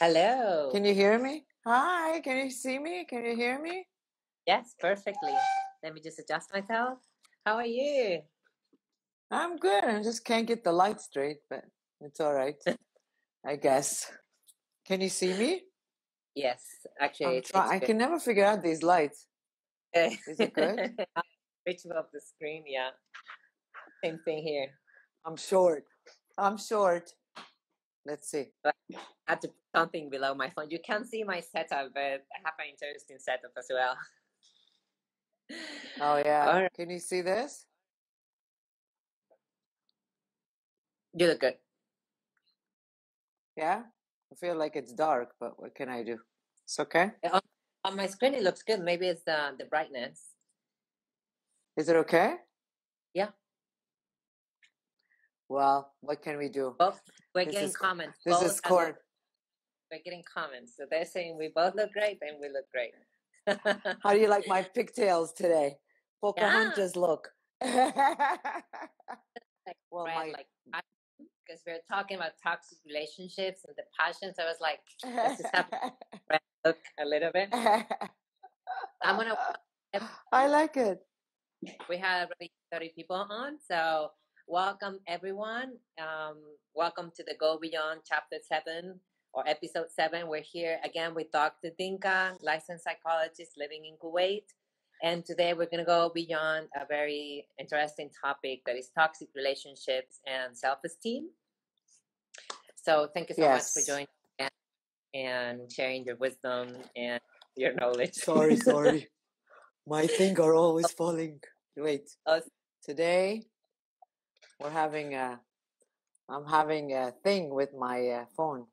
Hello. Can you hear me? Hi, can you see me? Can you hear me? Yes, perfectly. Let me just adjust myself. How are you? I'm good. I just can't get the light straight, but it's all right. I guess. Can you see me? Yes, actually, try- I can never figure out these lights. Is it good? Which of the screen? Yeah. Same thing here. I'm short. I'm short. Let's see. I had to put something below my phone. You can't see my setup, but I have an interesting setup as well. Oh yeah. Right. Can you see this? You look good. Yeah. I feel like it's dark, but what can I do? It's okay. On, on my screen, it looks good. Maybe it's the the brightness. Is it okay? Yeah. Well, what can we do? Both we're This getting is comments. This both is are court. We're getting comments. So they're saying we both look great, and we look great. How do you like my pigtails today? Pocahontas look. like Well, red, my- like because we're talking about toxic relationships and the passions. I was like, let's just have red look a little bit. I'm gonna. I like it. We have already 30 people on, so welcome everyone. Um, welcome to the Go Beyond Chapter Seven or Episode Seven. We're here again with Dr. Dinka, licensed psychologist living in Kuwait. And today we're going to go beyond a very interesting topic that is toxic relationships and self esteem. So, thank you so much for joining and- and sharing your wisdom and your knowledge. Sorry, sorry. My things are always falling. Wait. Us. Today we're having a. I'm having a thing with my uh, phone.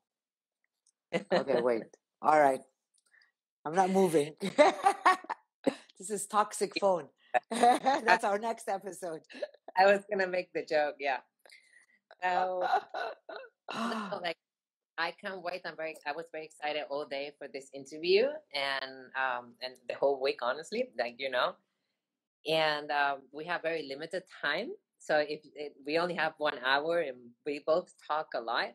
Okay, wait. All right. I'm not moving. this is toxic phone. That's our next episode. I was going to make the joke, yeah. So, like I can't wait. I'm very I was very excited all day for this interview and um and the whole week honestly, like you know. And um, we have very limited time. So if, if we only have one hour and we both talk a lot.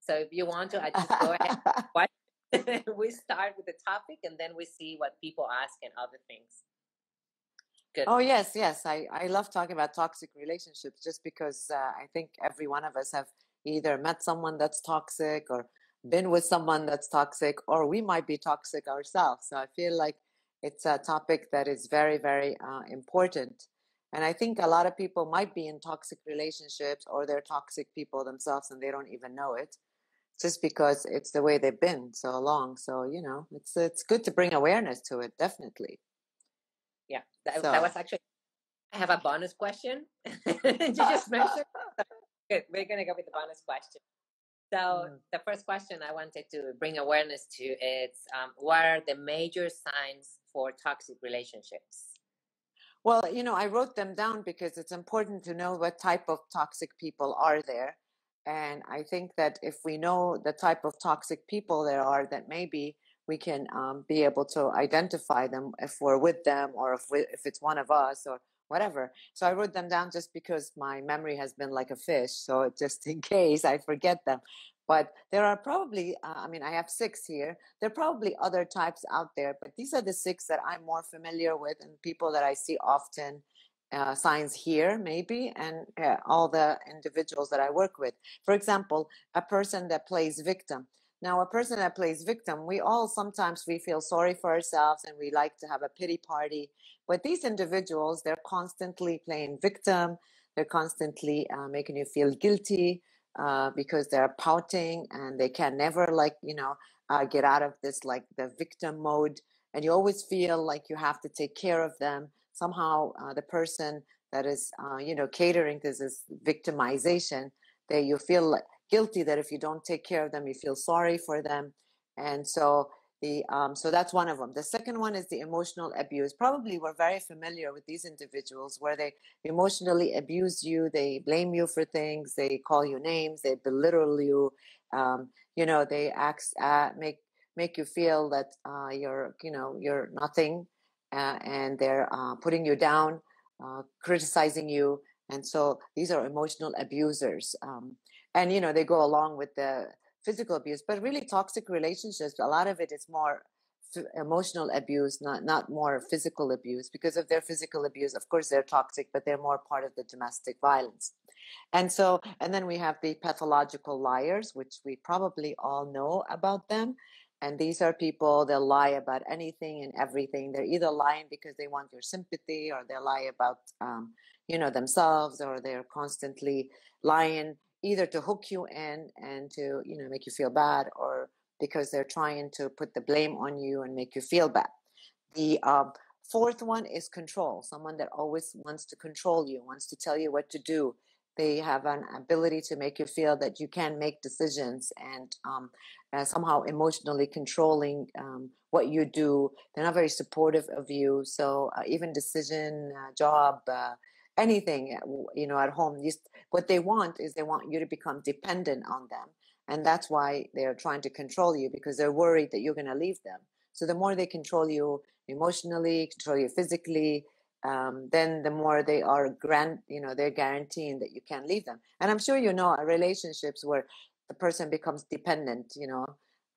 So if you want to I just go ahead What we start with the topic and then we see what people ask and other things. Good. Oh yes, yes. I I love talking about toxic relationships just because uh, I think every one of us have either met someone that's toxic or been with someone that's toxic, or we might be toxic ourselves. So I feel like it's a topic that is very very uh, important. And I think a lot of people might be in toxic relationships or they're toxic people themselves and they don't even know it, just because it's the way they've been so long. So you know, it's it's good to bring awareness to it, definitely. Yeah, that, So- that was actually. I have a bonus question. you just mentioned. Good. We're gonna go with the bonus question. So Mm. the first question I wanted to bring awareness to is um, what are the major signs for toxic relationships? Well, you know, I wrote them down because it's important to know what type of toxic people are there. And I think that if we know the type of toxic people there are, that maybe we can um, be able to identify them if we're with them or if, we, if it's one of us or whatever. So I wrote them down just because my memory has been like a fish. So just in case I forget them. But there are probably, uh, I mean, I have six here. There are probably other types out there, but these are the six that I'm more familiar with and people that I see often. Uh, signs here, maybe, and uh, all the individuals that I work with. For example, a person that plays victim. Now, a person that plays victim, we all sometimes we feel sorry for ourselves and we like to have a pity party. But these individuals, they're constantly playing victim. They're constantly uh, making you feel guilty uh, because they're pouting and they can never, like, you know, uh, get out of this, like, the victim mode. And you always feel like you have to take care of them. Somehow, uh, the person that is, uh, you know, catering to this victimization, that you feel guilty that if you don't take care of them, you feel sorry for them. And so, the um, so that's one of them. The second one is the emotional abuse. Probably we're very familiar with these individuals where they emotionally abuse you, they blame you for things, they call you names, they belittle you. Um, you know, they act, uh, make make you feel that uh, you're you know you're nothing, uh, and they're uh, putting you down, uh, criticizing you. And so these are emotional abusers. Um, and you know they go along with the physical abuse, but really toxic relationships. A lot of it is more emotional abuse, not not more physical abuse. Because of their physical abuse, of course, they're toxic, but they're more part of the domestic violence. And so, and then we have the pathological liars, which we probably all know about them. And these are people, they'll lie about anything and everything. They're either lying because they want your sympathy or they lie about, um, you know, themselves or they're constantly lying either to hook you in and to, you know, make you feel bad or because they're trying to put the blame on you and make you feel bad. The uh, fourth one is control, someone that always wants to control you, wants to tell you what to do, they have an ability to make you feel that you can make decisions and um, uh, somehow emotionally controlling um, what you do. They're not very supportive of you. So uh, even decision, uh, job, uh, anything, you know, at home, just, what they want is they want you to become dependent on them. And that's why they're trying to control you because they're worried that you're going to leave them. So the more they control you emotionally, control you physically, um, then the more they are grant, you know, they're guaranteeing that you can't leave them. And I'm sure you know relationships where the person becomes dependent. You know,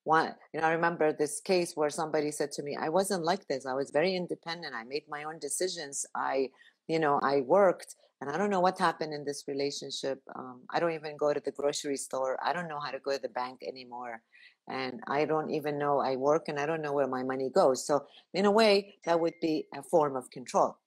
one, you know, I remember this case where somebody said to me, "I wasn't like this. I was very independent. I made my own decisions. I, you know, I worked." And I don't know what happened in this relationship. Um, I don't even go to the grocery store. I don't know how to go to the bank anymore and I don't even know I work and I don't know where my money goes. So, in a way, that would be a form of control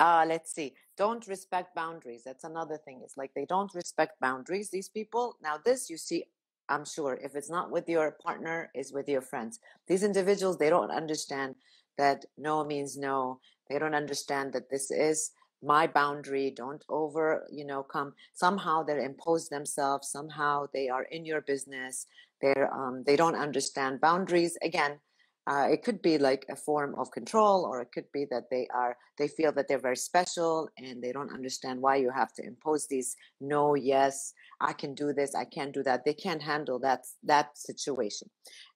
uh, let's see don't respect boundaries that's another thing it's like they don't respect boundaries these people now this you see i'm sure if it's not with your partner is with your friends these individuals they don't understand that no means no they don't understand that this is my boundary don't over you know come. Somehow they impose themselves somehow they are in your business. They're um, they don't understand boundaries. Again uh, it could be like a form of control or it could be that they are they feel that they're very special and they don't understand why you have to impose these no yes i can do this i can't do that. They can't handle that that situation.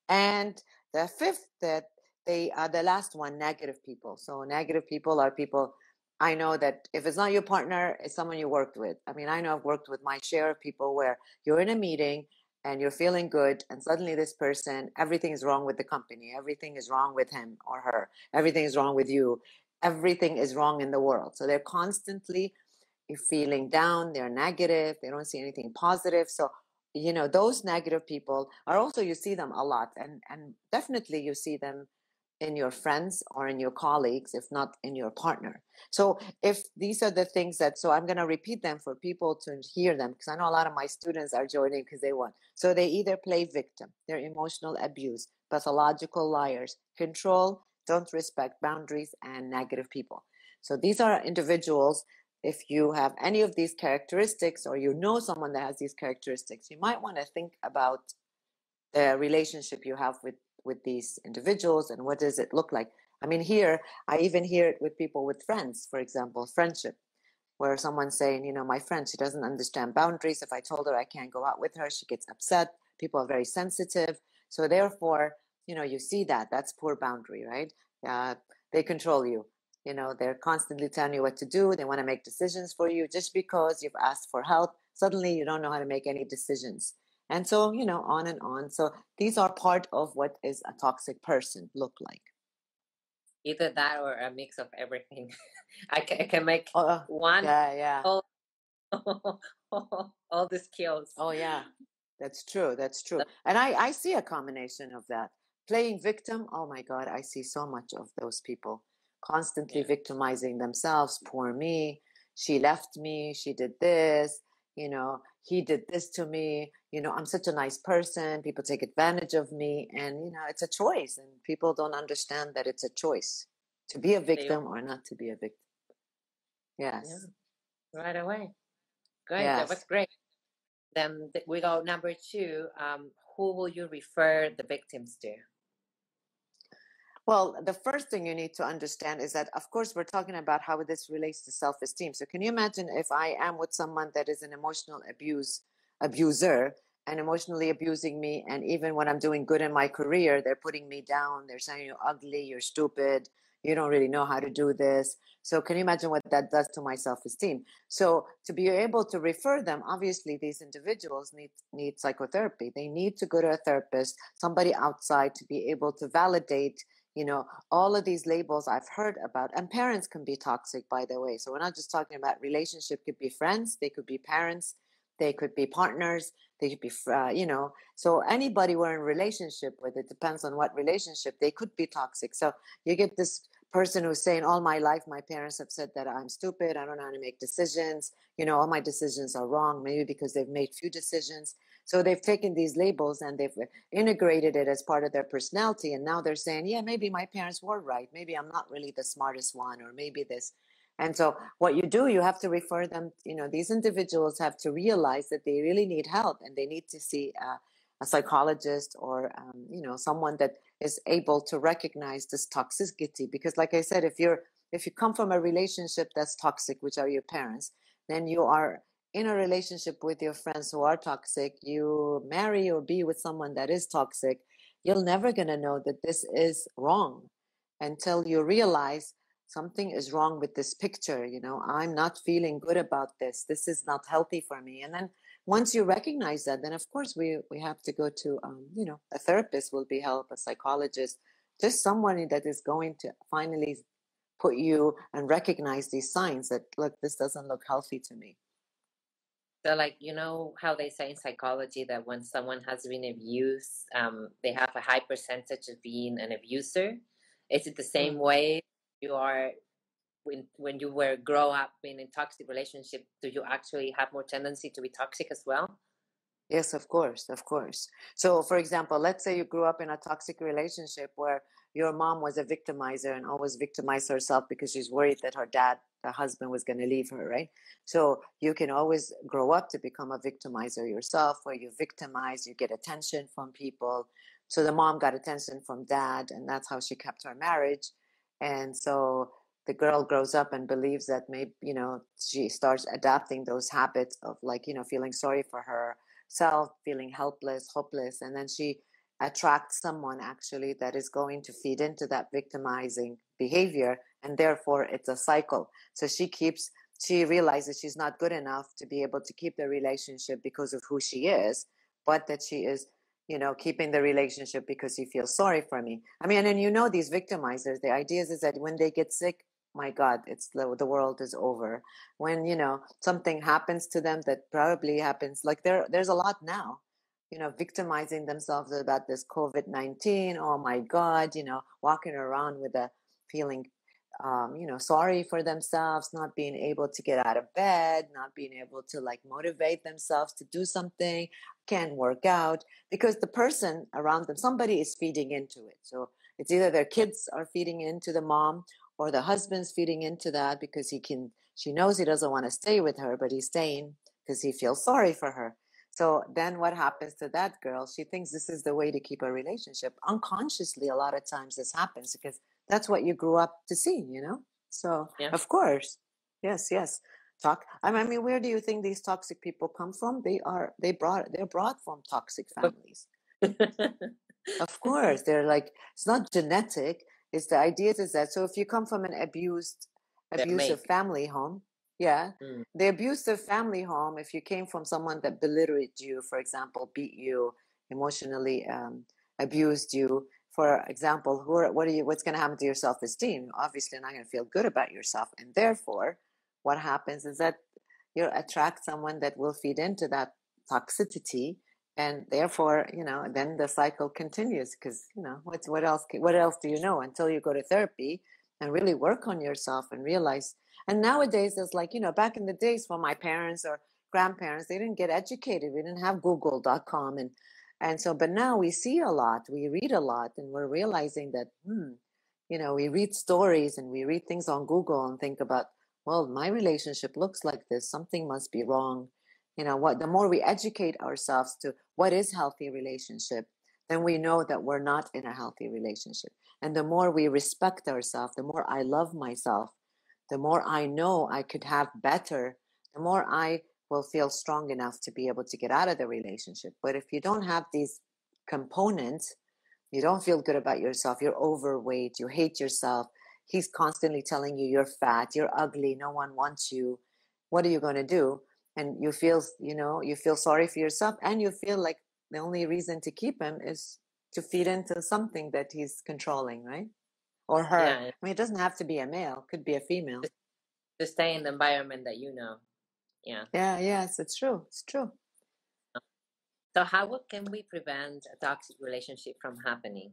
And the fifth that they are the last one negative people. So negative people are people I know that if it's not your partner, it's someone you worked with. I mean, I know I've worked with my share of people where you're in a meeting and you're feeling good and suddenly this person everything is wrong with the company everything is wrong with him or her everything is wrong with you everything is wrong in the world. So they're constantly feeling down they're negative they don't see anything positive. So you know those negative people are also you see them a lot and and definitely you see them in your friends or in your colleagues, if not in your partner. So, if these are the things that, so I'm going to repeat them for people to hear them because I know a lot of my students are joining because they want. So, they either play victim, they're emotional abuse, pathological liars, control, don't respect boundaries, and negative people. So, these are individuals. If you have any of these characteristics or you know someone that has these characteristics, you might want to think about the relationship you have with with these individuals and what does it look like? I mean here i even hear it with people with friends for example friendship where someone's saying you know my friend she doesn't understand boundaries. If i told her i can't go out with her she gets upset. People are very sensitive. So therefore you know you see that that's poor boundary right? Uh, they control you. You know they're constantly telling you what to do. They want to make decisions for you. Just because you've asked for help suddenly you don't know how to make any decisions and so you know on and on. So these are part of what is a toxic person look like. Either that or a mix of everything. I, can, I can make uh, one yeah yeah. all, all the skills. Oh yeah. That's true that's true. And i i see a combination of that. Playing victim oh my god i see so much of those people constantly yeah. victimizing themselves. Poor me. She left me. She did this you know he did this to me you know i'm such a nice person people take advantage of me and you know it's a choice and people don't understand that it's a choice to be a victim or not to be a victim yes yeah. right away great yes. that was great then we go number two um, who will you refer the victims to well, the first thing you need to understand is that, of course, we're talking about how this relates to self esteem. So, can you imagine if I am with someone that is an emotional abuse abuser and emotionally abusing me, and even when I'm doing good in my career, they're putting me down. They're saying you're ugly, you're stupid, you don't really know how to do this. So can you imagine what that does to my self-esteem? So to be able to refer them, obviously these individuals need need psychotherapy. They need to go to a therapist, somebody outside to be able to validate you know all of these labels i've heard about and parents can be toxic by the way so we're not just talking about relationship could be friends they could be parents they could be partners they could be uh, you know so anybody we're in relationship with it depends on what relationship they could be toxic so you get this person who's saying all my life my parents have said that i'm stupid i don't know how to make decisions you know all my decisions are wrong maybe because they've made few decisions so they've taken these labels and they've integrated it as part of their personality and now they're saying yeah maybe my parents were right maybe i'm not really the smartest one or maybe this and so what you do, you have to refer them, you know, these individuals have to realize that they really need help and they need to see a, a psychologist or, um, you know, someone that is able to recognize this toxicity. Because like I said, if you're, if you come from a relationship that's toxic, which are your parents, then you are in a relationship with your friends who are toxic, you marry or be with someone that is toxic, you're never going to know that this is wrong until you realize something is wrong with this picture you know i'm not feeling good about this this is not healthy for me. And then once you recognize that then of course we we have to go to um, you know a therapist will be help a psychologist just someone that is going to finally put you and recognize these signs that look this doesn't look healthy to me so like you know how they say in psychology that when someone has been abused um, they have a high percentage of being an abuser? Is it the same mm. way you are when when you were grow up in a toxic relationship do you actually have more tendency to be toxic as well? Yes of course of course. So for example let's say you grew up in a toxic relationship where your mom was a victimizer and always victimized herself because she's worried that her dad the husband was going to leave her right? So you can always grow up to become a victimizer yourself where you victimize you get attention from people. So the mom got attention from dad and that's how she kept her marriage. And so the girl grows up and believes that maybe you know she starts adapting those habits of like you know feeling sorry for herself feeling helpless hopeless and then she attracts someone actually that is going to feed into that victimizing behavior and therefore it's a cycle so she keeps she realizes she's not good enough to be able to keep the relationship because of who she is but that she is you know, keeping the relationship because he feels sorry for me. I mean, and you know, these victimizers, the idea is that when they get sick, my God, it's the, the world is over. When, you know, something happens to them that probably happens, like there, there's a lot now, you know, victimizing themselves about this COVID-19. Oh my God, you know, walking around with a feeling um, you know, sorry for themselves, not being able to get out of bed, not being able to like motivate themselves to do something, can't work out because the person around them, somebody is feeding into it. So it's either their kids are feeding into the mom or the husband's feeding into that because he can, she knows he doesn't want to stay with her, but he's staying because he feels sorry for her. So then what happens to that girl? She thinks this is the way to keep a relationship. Unconsciously, a lot of times this happens because that's what you grew up to see, you know? So, yeah. of course. Yes, yes. Talk. I mean, where do you think these toxic people come from? They are, they brought, they're brought from toxic families. of course. They're like, it's not genetic. It's the idea is that, so if you come from an abused, abusive family home, yeah. Mm. The abusive family home, if you came from someone that belittled you, for example, beat you, emotionally um, abused you, for example, who are, what are you, what's going to happen to your self esteem? Obviously, you're not going to feel good about yourself. And therefore, what happens is that you attract someone that will feed into that toxicity. And therefore, you know, then the cycle continues because, you know, what's, what else, what else do you know until you go to therapy and really work on yourself and realize. And nowadays, it's like, you know, back in the days for my parents or grandparents, they didn't get educated. We didn't have google.com and and so, but now we see a lot, we read a lot, and we're realizing that, hmm, you know, we read stories and we read things on Google and think about, well, my relationship looks like this. Something must be wrong. You know, what the more we educate ourselves to what is healthy relationship, then we know that we're not in a healthy relationship. And the more we respect ourselves, the more I love myself, the more I know I could have better, the more I will feel strong enough to be able to get out of the relationship. But if you don't have these components, you don't feel good about yourself, you're overweight, you hate yourself, he's constantly telling you you're fat you're ugly no one wants you what are you going to do and you feel you know you feel sorry for yourself and you feel like the only reason to keep him is to feed into something that he's controlling right or her yeah. i mean it doesn't have to be a male could be a female to stay in the environment that you know yeah yeah yes it's true it's true so how can we prevent a toxic relationship from happening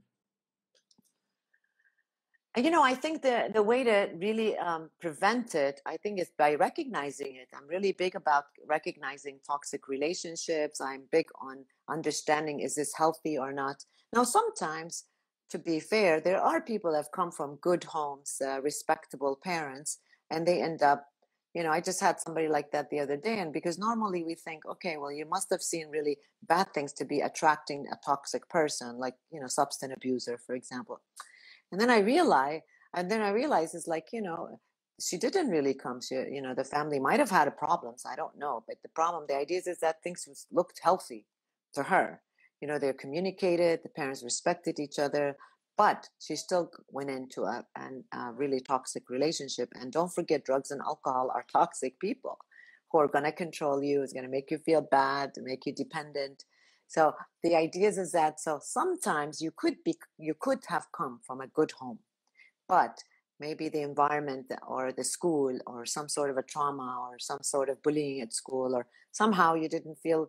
you know, I think the the way to really um, prevent it, I think, is by recognizing it. I'm really big about recognizing toxic relationships. I'm big on understanding is this healthy or not. Now, sometimes, to be fair, there are people that have come from good homes, uh, respectable parents, and they end up. You know, I just had somebody like that the other day, and because normally we think, okay, well, you must have seen really bad things to be attracting a toxic person, like you know, substance abuser, for example and then I realized, and then I realized it's like, you know, she didn't really come. She, you know, the family might have had problems. I don't know. But the problem, the idea is, is that things looked healthy to her. You know, they're communicated, the parents respected each other, but she still went into a, a really toxic relationship. And don't forget, drugs and alcohol are toxic people who are going to control you, is going to make you feel bad, make you dependent. So the idea is that so sometimes you could be you could have come from a good home, but maybe the environment or the school or some sort of a trauma or some sort of bullying at school or somehow you didn't feel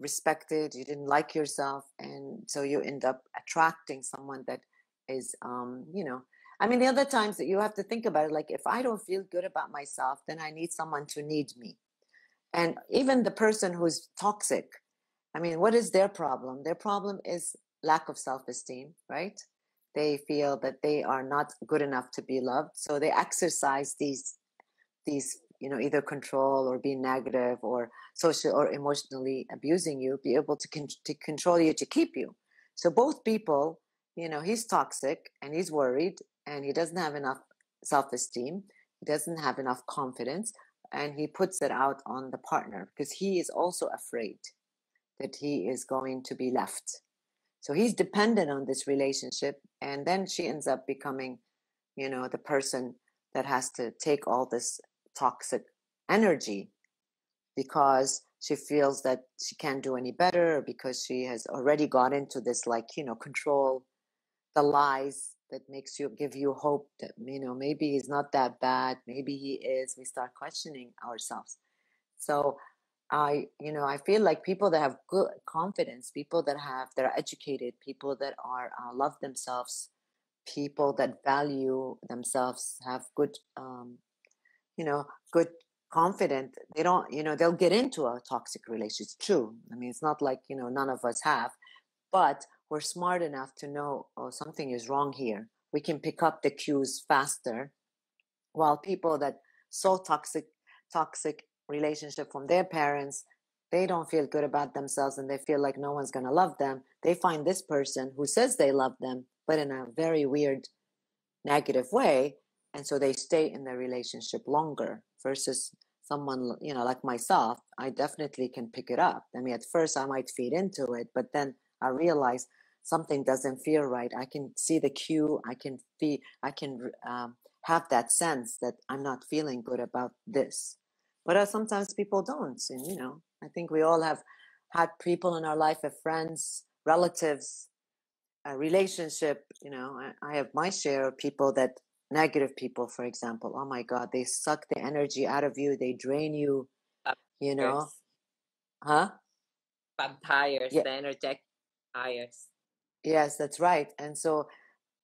respected, you didn't like yourself, and so you end up attracting someone that is um, you know I mean, the other times that you have to think about it, like if I don't feel good about myself, then I need someone to need me. And even the person who's toxic, I mean, what is their problem? Their problem is lack of self esteem, right? They feel that they are not good enough to be loved. So they exercise these, these, you know, either control or be negative or social or emotionally abusing you, be able to, con- to control you to keep you. So both people, you know, he's toxic and he's worried and he doesn't have enough self esteem. He doesn't have enough confidence and he puts it out on the partner because he is also afraid that he is going to be left. So he's dependent on this relationship. And then she ends up becoming, you know, the person that has to take all this toxic energy because she feels that she can't do any better because she has already got into this like you know control the lies that makes you give you hope that you know maybe he's not that bad maybe he is we start questioning ourselves. So I, you know, I feel like people that have good confidence, people that have, that are educated, people that are uh, love themselves, people that value themselves, have good, um, you know, good confident. They don't, you know, they'll get into a toxic relationship. True. I mean, it's not like you know none of us have, but we're smart enough to know, oh, something is wrong here. We can pick up the cues faster. While people that saw toxic, toxic relationship from their parents they don't feel good about themselves and they feel like no one's going to love them they find this person who says they love them but in a very weird negative way and so they stay in the relationship longer versus someone you know like myself i definitely can pick it up. I mean at first i might feed into it but then i realize something doesn't feel right. I can see the cue. I can feel i can um, have that sense that i'm not feeling good about this. But uh, sometimes people don't and you know i think we all have had people in our life of friends relatives a relationship you know I, I have my share of people that negative people for example oh my god they suck the energy out of you they drain you you know huh vampires yeah. the energetic vampires yes that's right and so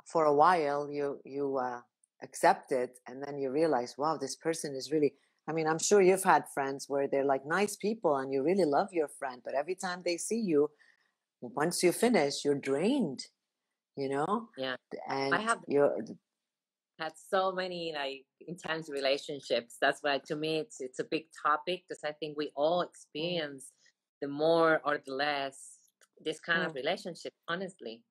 for a while you you uh accept it and then you realize wow this person is really I mean, I'm sure you've had friends where they're like nice people and you really love your friend, but every time they see you, once you finish, you're drained, you know? Yeah. And I have you're had so many like intense relationships. That's why to me it's it's a big topic because I think we all mm. experience the more or the less this kind mm. of relationship, honestly.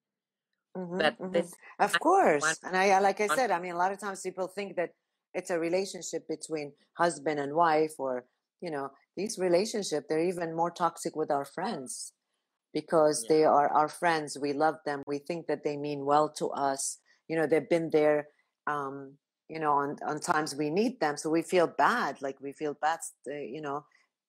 Mm-hmm, but mm-hmm. this of course. and I like I said, I mean a lot of times people think that it's a relationship between husband and wife or you know these relationship they're even more toxic with our friends because yeah. they are our friends we love them we think that they mean well to us you know they've been there um, you know, on, on times we need them. So we feel bad, like we feel bad, uh, you know,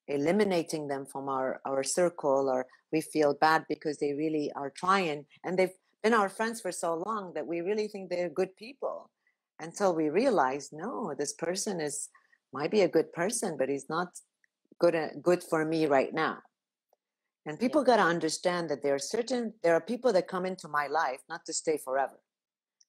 eliminating them from our, our circle, or we feel bad because they really are trying and they've been our friends for so long that we really think they're good people until we realize, no, this person is might be a good person, but he's not good, uh, good for me right now. And people yeah. got to understand that there are certain, there are people that come into my life not to stay forever.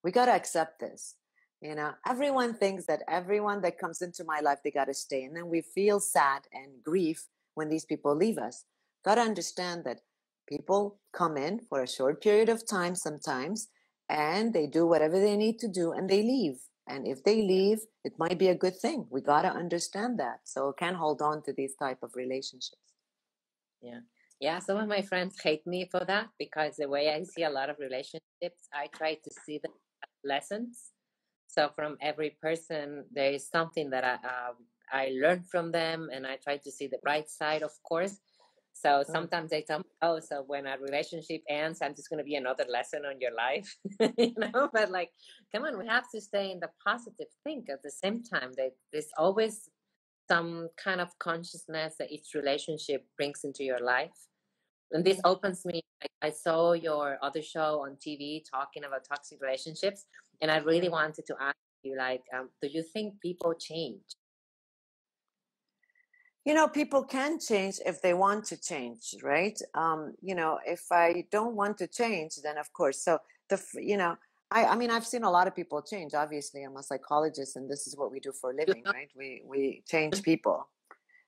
We got to accept this you know, everyone thinks that everyone that comes into my life, they got to stay. And then we feel sad and grief when these people leave us. Got to understand that people come in for a short period of time sometimes and they do whatever they need to do and they leave. And if they leave, it might be a good thing. We got to understand that. So can't hold on to these type of relationships. Yeah. Yeah, some of my friends hate me for that because the way I see a lot of relationships, I try to see the lessons so from every person, there is something that I uh, I learned from them, and I try to see the bright side, of course. So mm-hmm. sometimes they tell me, "Oh, so when a relationship ends, I'm just going to be another lesson on your life," you know. But like, come on, we have to stay in the positive thing at the same time. That there's always some kind of consciousness that each relationship brings into your life, and this opens me. I, I saw your other show on TV talking about toxic relationships, and I really wanted to ask you, like, um, do you think people change? You know, people can change if they want to change, right? Um, you know, if I don't want to change, then of course. So the, you know, I, I mean, I've seen a lot of people change. Obviously, I'm a psychologist, and this is what we do for a living, right? We we change people.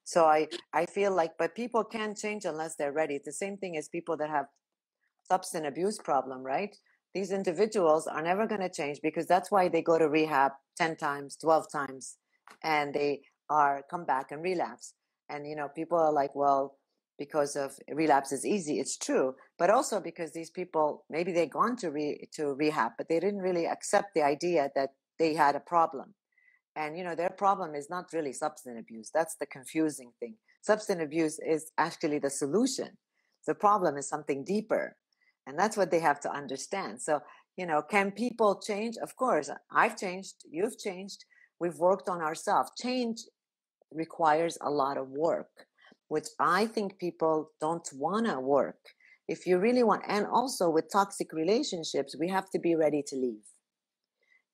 So I I feel like, but people can change unless they're ready. It's the same thing as people that have substance abuse problem, right? These individuals are never going to change because that's why they go to rehab 10 times 12 times and they are come back and relapse. And you know people are like well because of relapse is easy. It's true but also because these people maybe they gone to re, to rehab but they didn't really accept the idea that they had a problem. And you know their problem is not really substance abuse. That's the confusing thing. Substance abuse is actually the solution. The problem is something deeper and that's what they have to understand. So you know can people change? Of course i've changed you've changed we've worked on ourselves. Change requires a lot of work which i think people don't want to work. If you really want and also with toxic relationships we have to be ready to leave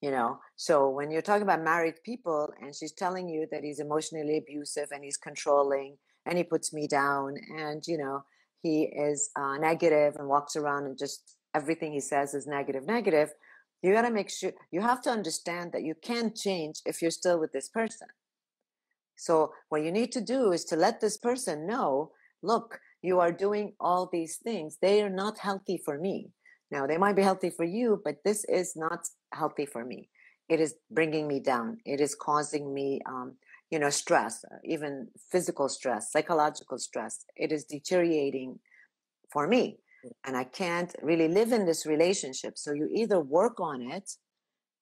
you know? So when you're talking about married people and she's telling you that he's emotionally abusive and he's controlling and he puts me down and you know he is uh, negative and walks around and just everything he says is negative, negative, you got to make sure you have to understand that you can't change if you're still with this person. So, what you need to do is to let this person know look, you are doing all these things. They are not healthy for me. Now, they might be healthy for you, but this is not healthy for me. It is bringing me down. It is causing me um, you know stress uh, even physical stress psychological stress it is deteriorating for me mm. and i can't really live in this relationship. So you either work on it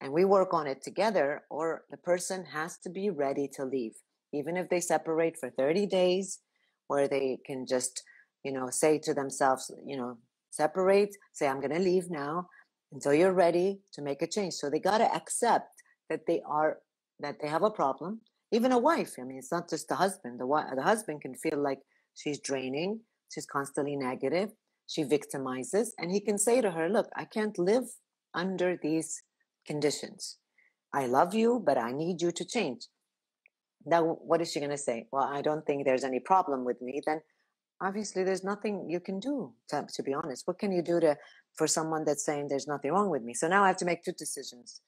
and we work on it together or the person has to be ready to leave. Even if they separate for 30 days where they can just you know say to themselves you know separate say i'm going to leave now until you're ready to make a change. So they got to accept that they are that they have a problem even a wife i mean it's not just the husband the, the husband can feel like she's draining she's constantly negative she victimizes and he can say to her look i can't live under these conditions. I love you but i need you to change. Now what is she going to say? Well i don't think there's any problem with me then obviously there's nothing you can do to, to be honest. What can you do to for someone that's saying there's nothing wrong with me? So now i have to make two decisions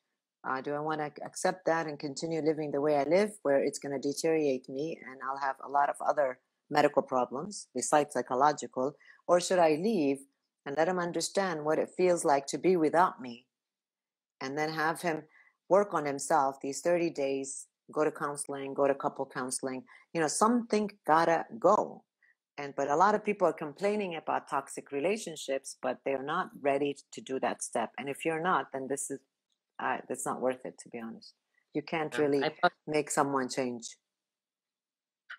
uh, do I want to accept that and continue living the way I live, where it's going to deteriorate me and I'll have a lot of other medical problems besides psychological? Or should I leave and let him understand what it feels like to be without me? And then have him work on himself these 30 days, go to counseling, go to couple counseling. You know, something gotta go. And but a lot of people are complaining about toxic relationships, but they're not ready to do that step. And if you're not, then this is I, that's not worth it to be honest you can't really post- make someone change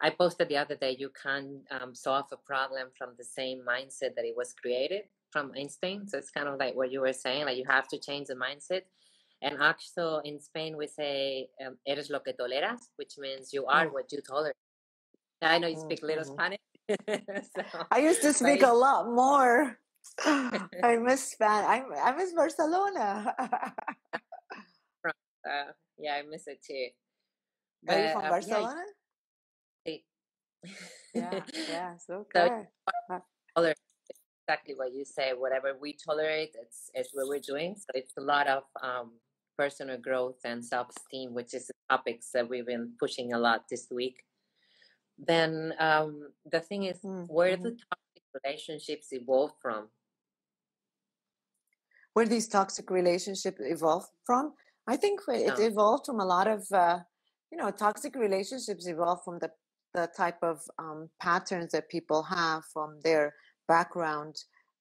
i posted the other day you can um, solve a problem from the same mindset that it was created from Einstein so it's kind of like what you were saying like you have to change the mindset And actually, in Spain, we say um, "eres lo que toleras," which means you are mm. what you tolerate. I know you speak mm-hmm. little Spanish. so, I used to speak a lot more. I miss Spain. I, I miss Barcelona. Uh, yeah, I miss it too. But, Are you from uh, Barcelona? Yeah. yeah, yeah, so okay. So, exactly what you say. Whatever we tolerate, it's it's what we're doing. So it's a lot of um, personal growth and self-esteem, which is the topics that we've been pushing a lot this week. Then um, the thing is, mm-hmm. where the toxic relationships evolve from? Where these toxic relationships evolve from? I think it no. evolved from a lot of, uh, you know, toxic relationships evolve from the the type of um, patterns that people have from their background,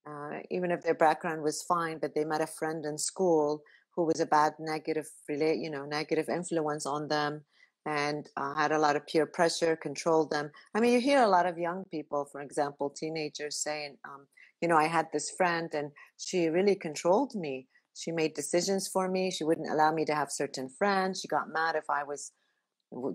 uh, even if their background was fine, but they met a friend in school who was a bad negative relate, you know, negative influence on them and uh, had a lot of peer pressure, controlled them. I mean, you hear a lot of young people, for example, teenagers saying, um, you know, I had this friend and she really controlled me. She made decisions for me. She wouldn't allow me to have certain friends. She got mad if I was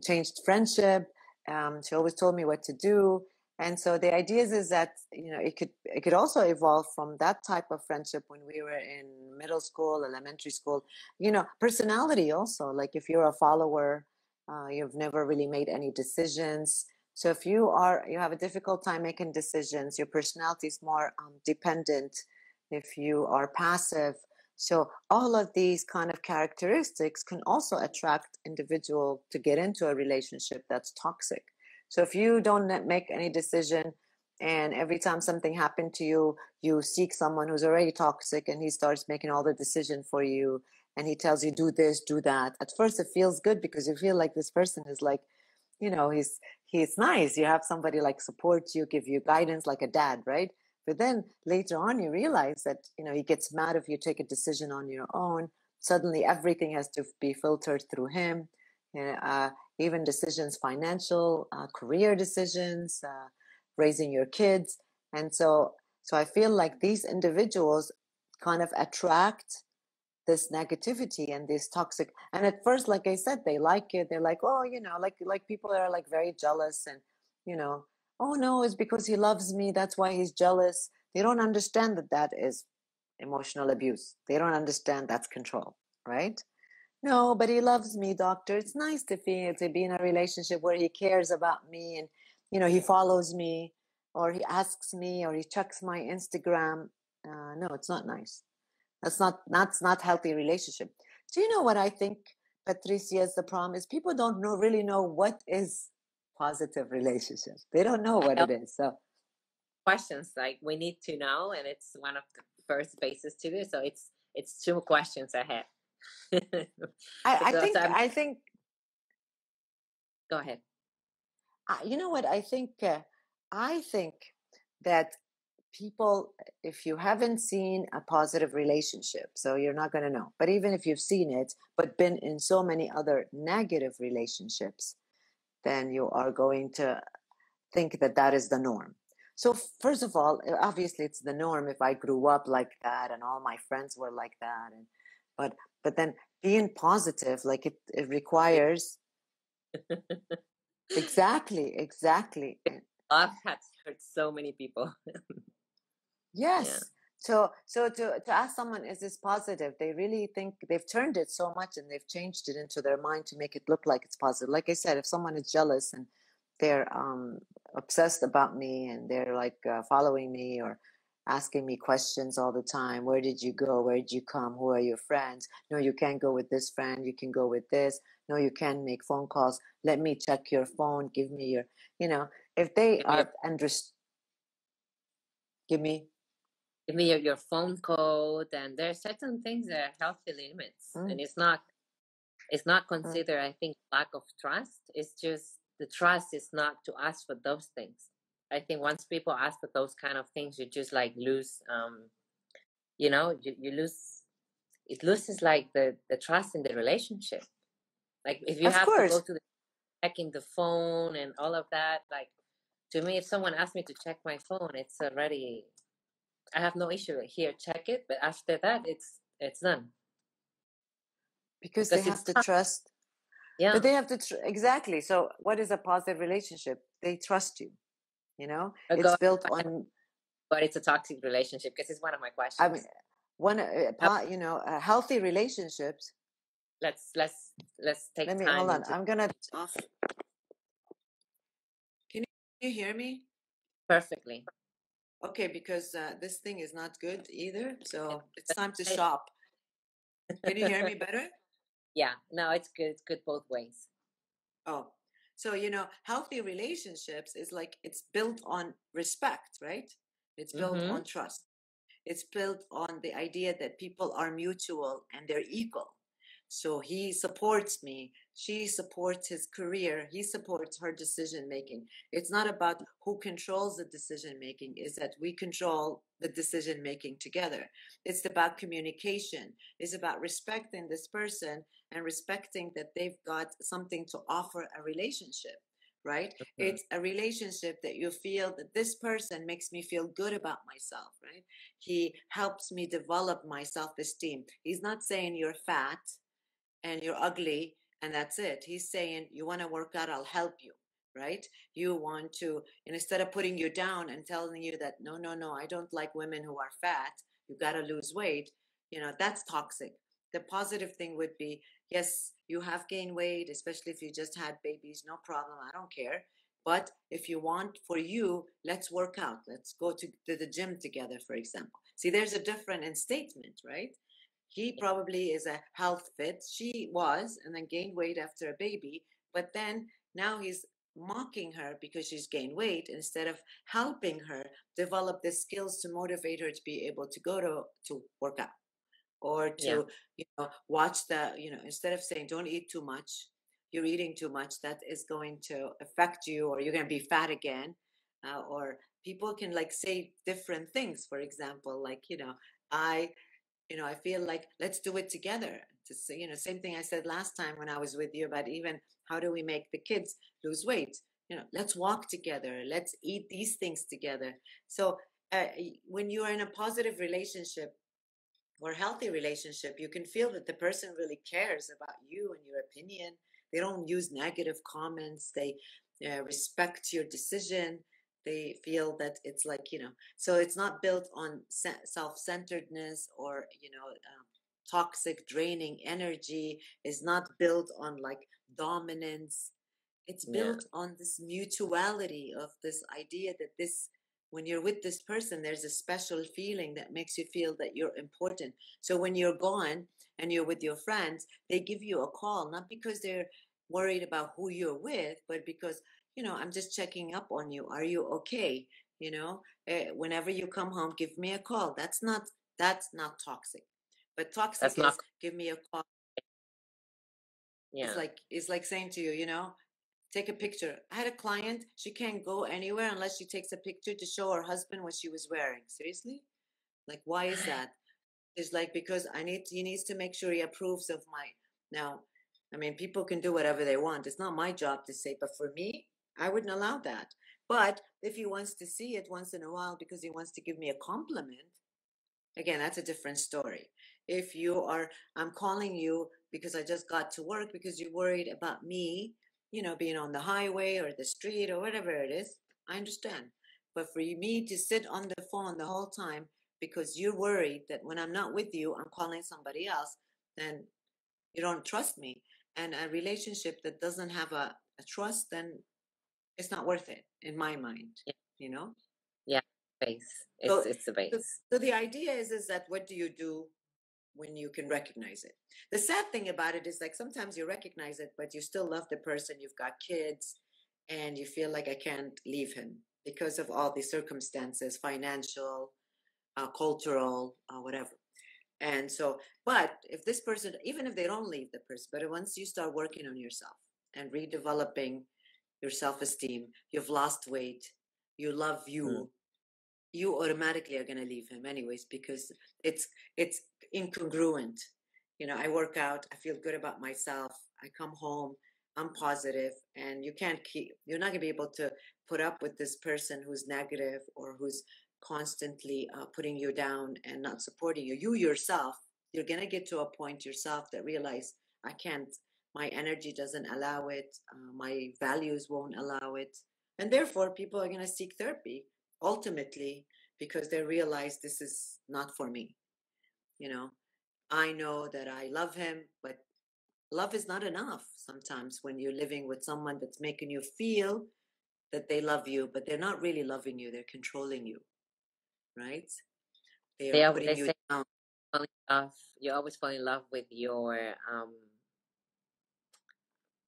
changed friendship. Um, she always told me what to do and so the idea is, is that you know it could it could also evolve from that type of friendship when we were in middle school elementary school you know personality also like if you're a follower uh, you've never really made any decisions so if you are you have a difficult time making decisions your personality is more um, dependent if you are passive so all of these kind of characteristics can also attract individual to get into a relationship that's toxic so if you don't make any decision and every time something happened to you, you seek someone who's already toxic and he starts making all the decision for you and he tells you do this, do that. At first it feels good because you feel like this person is like, you know, he's he's nice. You have somebody like support you, give you guidance like a dad, right? But then later on you realize that, you know, he gets mad if you take a decision on your own. Suddenly everything has to be filtered through him. Uh, even decisions, financial, uh, career decisions, uh, raising your kids. And so, so I feel like these individuals kind of attract this negativity and this toxic. And at first, like I said, they like it. They're like, oh, you know, like, like people are like very jealous and, you know, oh no, it's because he loves me. That's why he's jealous. They don't understand that that is emotional abuse. They don't understand that's control, right? No, but he loves me, doctor. It's nice to feel to be in a relationship where he cares about me and you know he follows me or he asks me or he checks my Instagram. Uh, no, it's not nice. That's not that's not healthy relationship. Do you know what I think, Patricia? Is the problem is people don't know really know what is positive relationship. They don't know what it is. So questions like we need to know, and it's one of the first bases to do. So it's it's two questions ahead. I, I think I think. Go ahead. Uh, you know what I think? Uh, I think that people, if you haven't seen a positive relationship, so you're not going to know. But even if you've seen it, but been in so many other negative relationships, then you are going to think that that is the norm. So, first of all, eh, obviously, it's the norm if I grew up like that and all my friends were like that. And but but then being positive like it, it requires exactly exactly love has hurt so many people yes yeah. So so to, to ask someone is this positive they really think they've turned it so much and they've changed it into their mind to make it look like it's positive like i said if someone is jealous and they're um obsessed about me and they're like uh, following me or asking me questions all the time. Where did you go? Where did you come? Who are your friends? No, you can't go with this friend. You can go with this. No, you can't make phone calls. Let me check your phone. Give me your, you know, if they are under, give me, give me your, your phone code. And there are certain things that are healthy limits, mm. and it's not, it's not mm. considered. Mm. I think lack of trust. It's just the trust is not to ask for those things I think once people ask for those kind of things, you just like lose, um, you know, you, you lose, it loses like the, the trust in the relationship. Like if you of have course. to go to the, checking the phone and all of that, like to me, if someone asks me to check my phone, it's already, I have no issue here, check it. But after that, it's, it's done. because, because they have to tough. trust yeah but they have to tr- exactly so what is a positive relationship they trust you you know it's built on but it's a toxic relationship because it's one of my questions i mean one uh, you know uh, healthy relationships let's let's let's take let me hold on i'm gonna off can you hear me perfectly okay because uh, this thing is not good either so it's time to shop. Can you hear me better? Yeah no it's good it's good both ways. Oh so you know healthy relationships is like it's built on respect right? It's built mm-hmm. on trust. It's built on the idea that people are mutual and they're equal so he supports me. She supports his career. He supports her decision making. It's not about who controls the decision making, is that we control the decision making together. It's about communication. It's about respecting this person and respecting that they've got something to offer a relationship right mm-hmm. it's a relationship that you feel that this person makes me feel good about myself right he helps me develop my self-esteem he's not saying you're fat and you're ugly and that's it. He's saying, You want to work out, I'll help you, right? You want to, and instead of putting you down and telling you that, no, no, no, I don't like women who are fat, you got to lose weight, you know, that's toxic. The positive thing would be, yes, you have gained weight, especially if you just had babies, no problem, I don't care. But if you want for you, let's work out. Let's go to, to the gym together, for example. See, there's a different in statement, right? He probably is a health fit. She was, and then gained weight after a baby. But then now he's mocking her because she's gained weight instead of helping her develop the skills to motivate her to be able to go to to work out or to yeah. you know watch the you know instead of saying don't eat too much you're eating too much that is going to affect you or you're going to be fat again uh, or people can like say different things for example like you know i you know, I feel like let's do it together. To say, you know, same thing I said last time when I was with you about even how do we make the kids lose weight? You know, let's walk together. Let's eat these things together. So uh, when you are in a positive relationship or healthy relationship, you can feel that the person really cares about you and your opinion. They don't use negative comments. They uh, respect your decision they feel that it's like you know so it's not built on self-centeredness or you know um, toxic draining energy. Is not built on like dominance. It's built yeah. on this mutuality of this idea that this when you're with this person there's a special feeling that makes you feel that you're important. So when you're gone and you're with your friends they give you a call not because they're worried about who you're with but because you know, I'm just checking up on you. Are you okay? You know, uh, whenever you come home, give me a call. That's not that's not toxic. But toxic that's is not... give me a call. Yeah. It's like it's like saying to you, you know, take a picture. I had a client, she can't go anywhere unless she takes a picture to show her husband what she was wearing. Seriously? Like why is that? It's like because I need he needs to make sure he approves of my now I mean, people can do whatever they want. It's not my job to say, but for me, I wouldn't allow that. But if he wants to see it once in a while because he wants to give me a compliment, again, that's a different story. If you are, I'm calling you because I just got to work because you're worried about me, you know, being on the highway or the street or whatever it is, I understand. But for me to sit on the phone the whole time because you're worried that when I'm not with you, I'm calling somebody else, then you don't trust me. And a relationship that doesn't have a, a trust, then it's not worth it in my mind yeah. you know? Yeah base it's, so, it's the base. so, so the idea is is that what do you do when you can recognize it? The sad thing about it is like sometimes you recognize it but you still love the person you've got kids and you feel like i can't leave him because of all the circumstances financial uh, cultural uh, whatever. And so but if this person even if they don't leave the person but once you start working on yourself and redeveloping your self esteem, you've lost weight, you love you, mm. you automatically are going to leave him anyways because it's it's incongruent. You know, I work out, I feel good about myself, I come home, I'm positive, and you can't keep. You're not going to be able to put up with this person who's negative or who's constantly uh, putting you down and not supporting you. You yourself, you're going to get to a point yourself that realize I can't. My energy doesn't allow it. Uh, my values won't allow it, and therefore, people are going to seek therapy ultimately because they realize this is not for me. You know, I know that I love him, but love is not enough sometimes when you're living with someone that's making you feel that they love you, but they're not really loving you, they're controlling you. Right? They are putting they you down. Love, you always fall in love with your um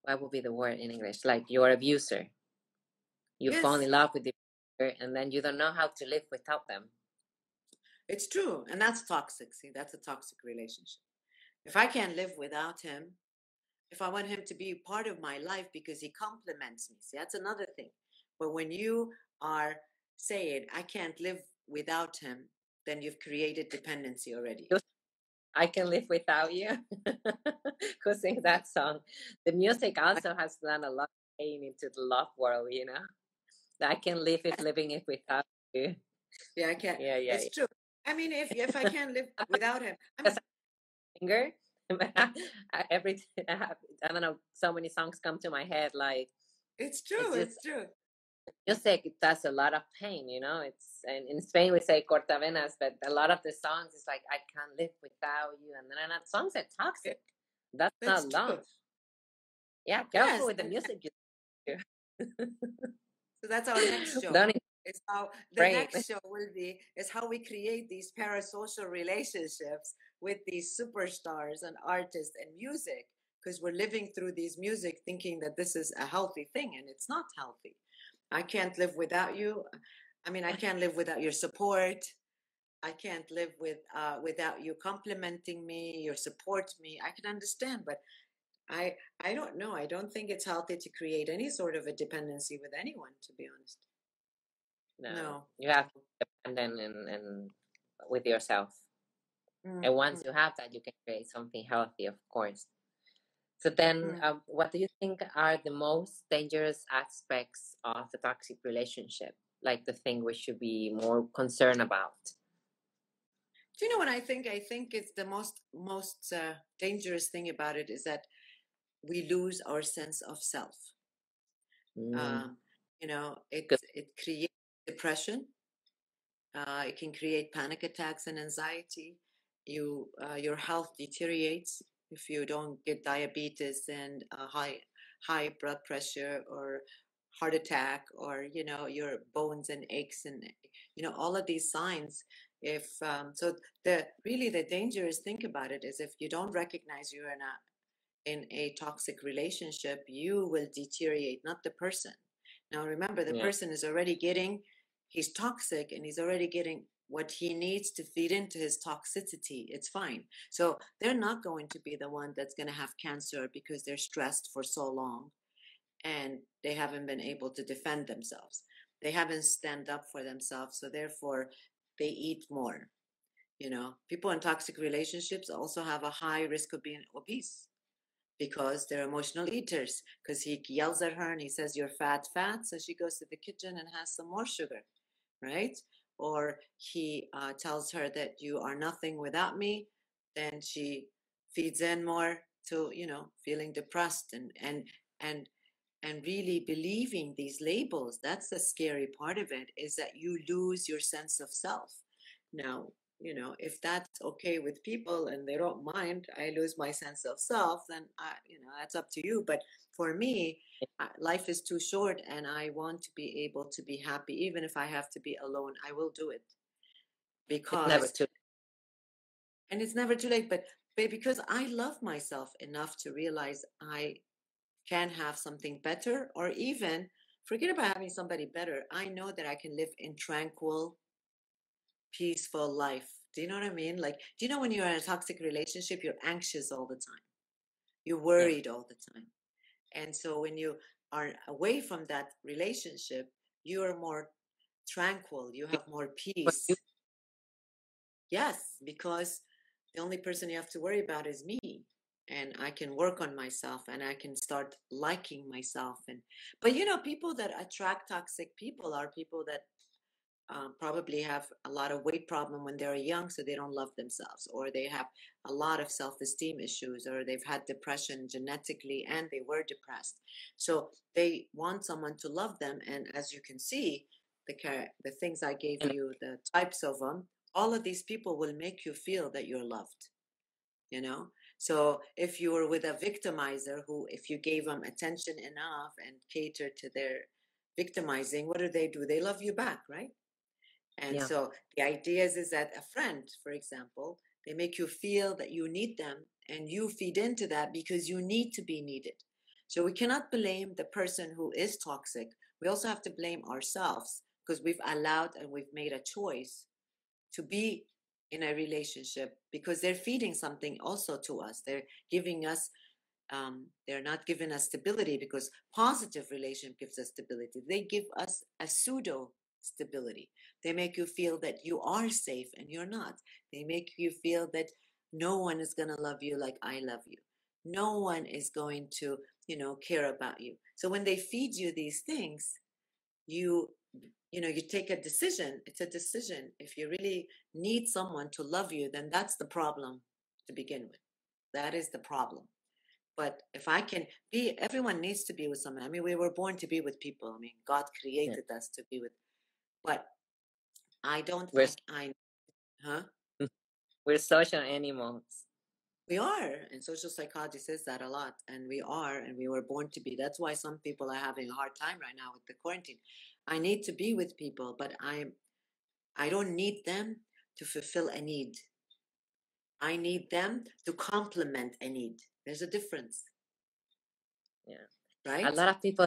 what would be the word in English? Like your abuser. You yes. fall in love with the abuser and then you don't know how to live without them. It's true. And that's toxic. See, that's a toxic relationship. If I can't live without him, if I want him to be part of my life because he complements me, see, that's another thing. But when you are saying, I can't live without him, then you've created dependency already. I can live without you. Who sings that song? The music also has done a lot of pain into the love world, you know. I can live it living it without you. Yeah, I can't. Yeah, yeah. It's yeah. true. I mean, if if I can't live without him, I'm... finger. Every I don't know. So many songs come to my head. Like it's true. It's, it's true. Music it does a lot of pain. You know, it's and in Spain we say cortavenas, but a lot of the songs is like I can't live without you, and then that songs are toxic. That's, That's not love. Yeah, careful yes. with the music. so that's our next show. Don't is how the right. next show will be is how we create these parasocial relationships with these superstars and artists and music because we're living through these music thinking that this is a healthy thing and it's not healthy i can't live without you. I mean i can't live without your support. I can't live with uh, without you complimenting me your support me. I can understand but i i don't know. I don't think it's healthy to create any sort of a dependency with anyone to be honest. No, no. you have to depend and, in with yourself. Mm-hmm. and once you have that you can create something healthy of course so then um, what do you think are the most dangerous aspects of the toxic relationship? Like the thing we should be more concerned about? Do you know what i think? I think it's the most most uh, dangerous thing about it is that we lose our sense of self. Mm. um, you know it it creates depression. Uh, it can create panic attacks and anxiety. You, uh, your health deteriorates if you don't get diabetes and high high blood pressure or heart attack or you know your bones and aches and you know all of these signs if um, so the really the danger is think about it is if you don't recognize you're in a in a toxic relationship you will deteriorate not the person now remember the yeah. person is already getting he's toxic and he's already getting what he needs to feed into his toxicity, it's fine. So they're not going to be the one that's going to have cancer because they're stressed for so long and they haven't been able to defend themselves. They haven't stand up for themselves, so therefore they eat more. You know, people in toxic relationships also have a high risk of being obese because they're emotional eaters. Because he yells at her and he says, You're fat, fat. So she goes to the kitchen and has some more sugar right? Or he uh, tells her that you are nothing without me, then she feeds in more to you know feeling depressed and and and and really believing these labels. That's the scary part of it is that you lose your sense of self. Now you know if that's okay with people and they don't mind i lose my sense of self then i you know that's up to you but for me life is too short and i want to be able to be happy even if i have to be alone i will do it. Because it's never too and it's never too late but but because i love myself enough to realize i can have something better or even forget about having somebody better i know that i can live in tranquil peaceful life. Do you know what i mean? Like do you know when you're in a toxic relationship you're anxious all the time. You're worried yeah. all the time and so when you are away from that relationship, you are more tranquil, you have more peace. Yes, because the only person you have to worry about is me. And I can work on myself and I can start liking myself. And but you know, people that attract toxic people are people that um, probably have a lot of weight problem when they're young so they don't love themselves or they have a lot of self-esteem issues or they've had depression genetically and they were depressed. So they want someone to love them and as you can see the the things i gave you the types of them all of these people will make you feel that you're loved you know? So if you were with a victimizer who if you gave them attention enough and catered to their victimizing what do they do? They love you back right and yeah. so the idea is, is that a friend, for example, they make you feel that you need them and you feed into that because you need to be needed. So we cannot blame the person who is toxic. We also have to blame ourselves because we've allowed and we've made a choice to be in a relationship because they're feeding something also to us. They're giving us, um, they're not giving us stability because positive relationship gives us stability. They give us a pseudo stability. They make you feel that you are safe and you're not. They make you feel that no one is going to love you like I love you. No one is going to, you know, care about you. So when they feed you these things, you you know, you take a decision. It's a decision. If you really need someone to love you, then that's the problem to begin with. That is the problem. But if I can be, everyone needs to be with someone. I mean, we were born to be with people. I mean, God created yeah. us to be with but I don't we're, think I, huh? We're social animals. We are, and social psychology says that a lot, and we are, and we were born to be. That's why some people are having a hard time right now with the quarantine. I need to be with people, but I'm, I don't need them to fulfill a need. I need them to complement a need. There's a difference. Yeah. Right? A lot of people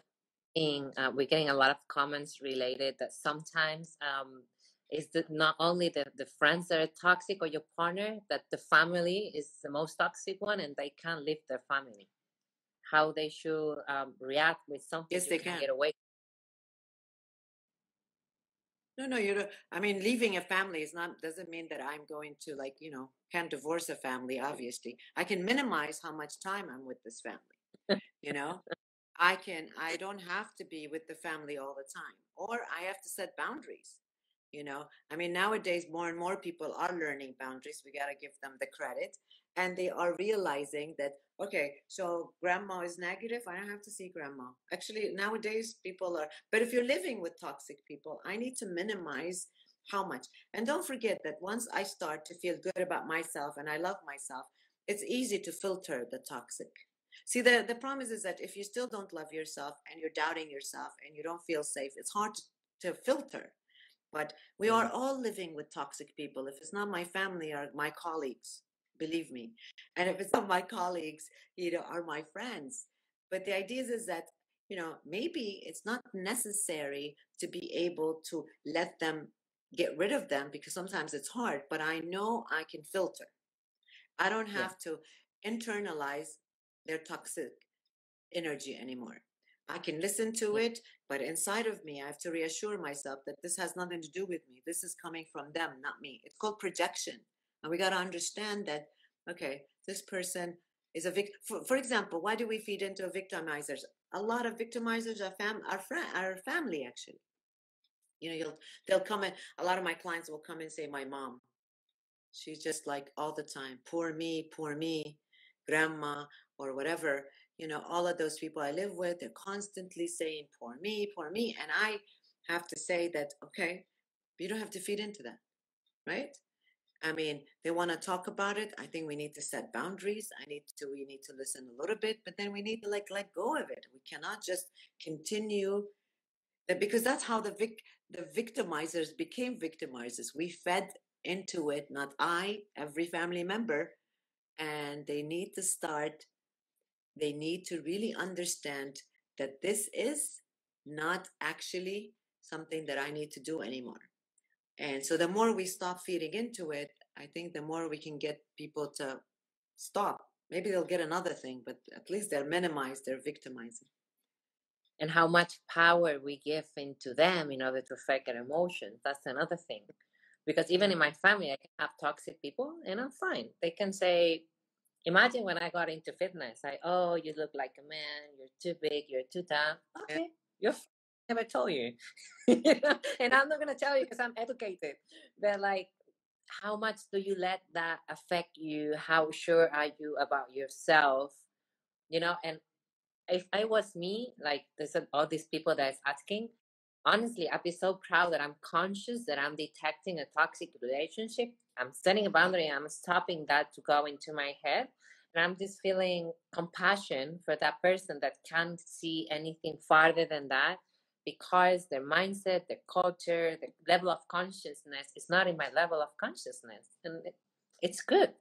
uh, we're getting a lot of comments related that sometimes um, is that not only the, the friends that are toxic or your partner, that the family is the most toxic one and they can't leave their family. How they should um, react with something yes, they can get away. No, no, you don't. I mean, leaving a family is not doesn't mean that I'm going to like you know can't divorce a family. Obviously, I can minimize how much time I'm with this family. you know, I can, I don't have to be with the family all the time, or I have to set boundaries. You know, I mean, nowadays more and more people are learning boundaries. We got to give them the credit. And they are realizing that, okay, so grandma is negative. I don't have to see grandma. Actually, nowadays people are, but if you're living with toxic people, I need to minimize how much. And don't forget that once I start to feel good about myself and I love myself, it's easy to filter the toxic See, the, the promise is that if you still don't love yourself and you're doubting yourself and you don't feel safe, it's hard to, to filter. But we are mm-hmm. all living with toxic people. If it's not my family or my colleagues, believe me. And if it's not my colleagues, you know, are my friends. But the idea is, is that, you know, maybe it's not necessary to be able to let them get rid of them because sometimes it's hard, but I know I can filter. I don't have yeah. to internalize their toxic energy anymore. I can listen to it, but inside of me, I have to reassure myself that this has nothing to do with me. This is coming from them, not me. It's called projection. And we got to understand that, okay, this person is a victim. For, for, example, why do we feed into victimizers? A lot of victimizers are, fam- are, fr- are family, actually. You know, you'll, they'll come in, a lot of my clients will come and say, my mom, she's just like all the time, poor me, poor me, grandma, or whatever, you know, all of those people I live with, they're constantly saying, poor me, poor me. And I have to say that, okay, you don't have to feed into that, right? I mean, they want to talk about it. I think we need to set boundaries. I need to, we need to listen a little bit, but then we need to like let go of it. We cannot just continue that because that's how the vic, the victimizers became victimizers. We fed into it, not I, every family member, and they need to start they need to really understand that this is not actually something that I need to do anymore. And so the more we stop feeding into it, I think the more we can get people to stop. Maybe they'll get another thing, but at least they're minimized, they're victimizing. And how much power we give into them in order to affect their emotions. That's another thing. Because even in my family, I can have toxic people and I'm fine. They can say, Imagine when I got into fitness, I oh, you look like a man, you're too big, you're too dumb. Okay, you're never told you. and I'm not gonna tell you because I'm educated. But like, how much do you let that affect you? How sure are you about yourself? You know, and if I was me, like there's all these people that is asking, honestly, I'd be so proud that I'm conscious that I'm detecting a toxic relationship. I'm setting a boundary. I'm stopping that to go into my head. And I'm just feeling compassion for that person that can't see anything farther than that because their mindset, their culture, the level of consciousness is not in my level of consciousness. And it's good.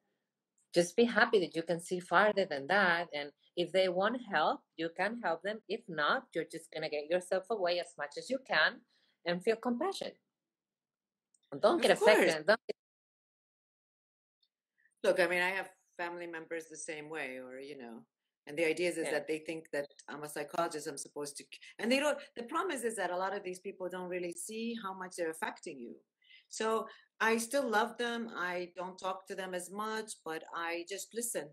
Just be happy that you can see farther than that. And if they want help, you can help them. If not, you're just going to get yourself away as much as you can and feel compassion. Don't get affected. Don't get... Look, I mean, I have family members the same way, or, you know, and the idea is, is yeah. that they think that I'm a psychologist, I'm supposed to, and they don't, the promise is that a lot of these people don't really see how much they're affecting you. So I still love them. I don't talk to them as much, but I just listen.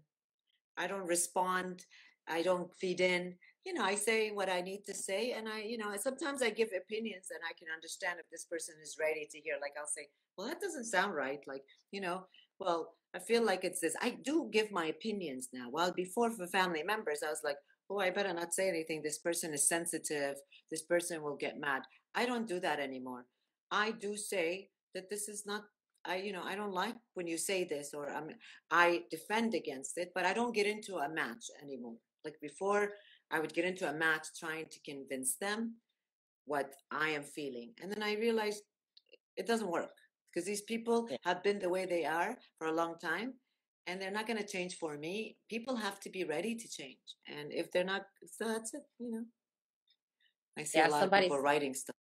I don't respond. I don't feed in. You know, I say what I need to say, and I, you know, sometimes I give opinions, and I can understand if this person is ready to hear. Like I'll say, "Well, that doesn't sound right." Like, you know, well, I feel like it's this. I do give my opinions now. While before for family members, I was like, "Oh, I better not say anything. This person is sensitive. This person will get mad." I don't do that anymore. I do say that this is not I, you know, I don't like when you say this, or I'm, I defend against it, but I don't get into a match anymore. Like before, I would get into a match trying to convince them what I am feeling, and then I realized it doesn't work because these people yeah. have been the way they are for a long time, and they're not going to change for me. People have to be ready to change, and if they're not, so that's it. You know, I see yeah, a lot of people writing stuff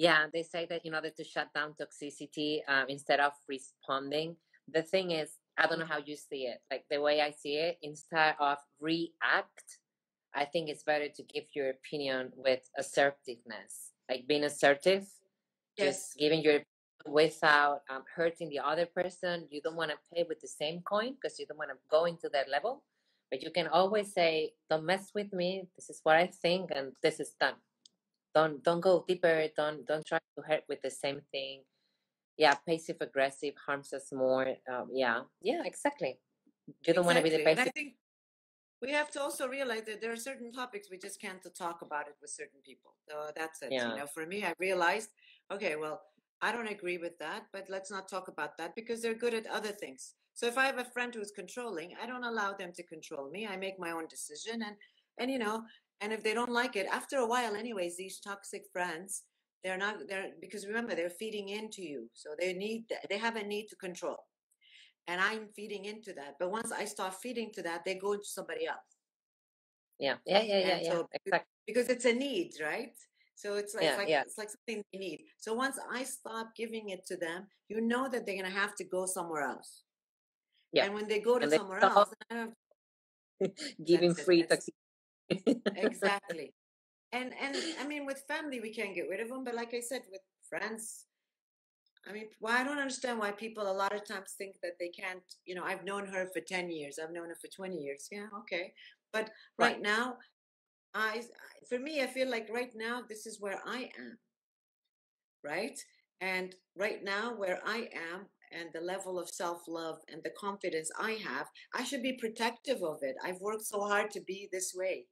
yeah, they say that in order to shut down toxicity um, instead of responding, the thing is, I don't know how you see it. Like the way I see it, instead of react, I think it's better to give your opinion with assertiveness, like being assertive, yes. just giving your without um, hurting the other person. You don't want to pay with the same coin because you don't want to go into that level. But you can always say, "Don't mess with me. This is what I think, and this is done." don't don't go deeper don't don't try to hurt with the same thing yeah passive aggressive harms us more um, yeah yeah exactly you don't exactly. want to be the passive I think we have to also realize that there are certain topics we just can't talk about it with certain people so that's it yeah. you know for me i realized okay well i don't agree with that but let's not talk about that because they're good at other things so if i have a friend who's controlling i don't allow them to control me i make my own decision and and you know and if they don't like it, after a while, anyways, these toxic friends, they're not they're because remember they're feeding into you, so they need they have a need to control, and I'm feeding into that. But once I start feeding to that, they go into somebody else. Yeah, yeah, yeah, yeah, yeah. exactly. Because it's a need, right? So it's like, yeah, it's like yeah. it's like something they need. So once I stop giving it to them, you know that they're gonna have to go somewhere else. Yeah. And when they go to and somewhere else, giving free toxic exactly. And and I mean, with family we can't get rid of them, but like I said, with friends, I mean, well, I don't understand why people a lot of times think that they can't. You know, I've known her for ten years. I've known her for twenty years. Yeah, okay. But right, right now, I for me, I feel like right now this is where I am. Right, and right now where I am, and the level of self love and the confidence I have, I should be protective of it. I've worked so hard to be this way.